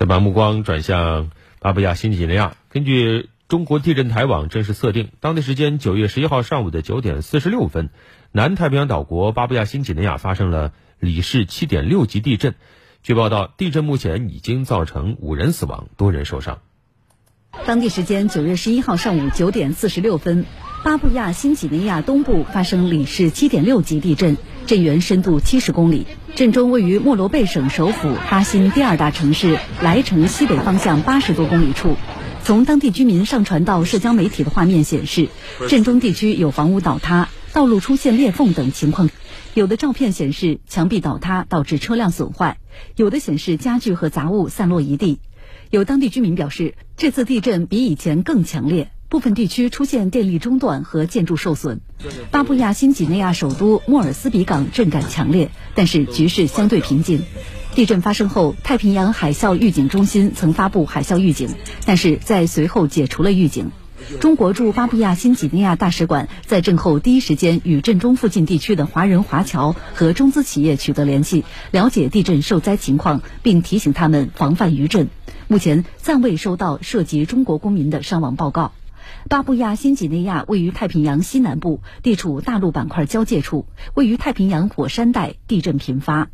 再把目光转向巴布亚新几内亚，根据中国地震台网正式测定，当地时间九月十一号上午的九点四十六分，南太平洋岛国巴布亚新几内亚发生了里氏七点六级地震。据报道，地震目前已经造成五人死亡，多人受伤。当地时间九月十一号上午九点四十六分，巴布亚新几内亚东部发生里氏七点六级地震，震源深度七十公里，震中位于莫罗贝省首府巴新第二大城市莱城西北方向八十多公里处。从当地居民上传到社交媒体的画面显示，震中地区有房屋倒塌、道路出现裂缝等情况。有的照片显示墙壁倒塌导致车辆损坏，有的显示家具和杂物散落一地。有当地居民表示，这次地震比以前更强烈，部分地区出现电力中断和建筑受损。巴布亚新几内亚首都莫尔斯比港震感强烈，但是局势相对平静。地震发生后，太平洋海啸预警中心曾发布海啸预警，但是在随后解除了预警。中国驻巴布亚新几内亚大使馆在震后第一时间与震中附近地区的华人华侨和中资企业取得联系，了解地震受灾情况，并提醒他们防范余震。目前暂未收到涉及中国公民的伤亡报告。巴布亚新几内亚位于太平洋西南部，地处大陆板块交界处，位于太平洋火山带，地震频发。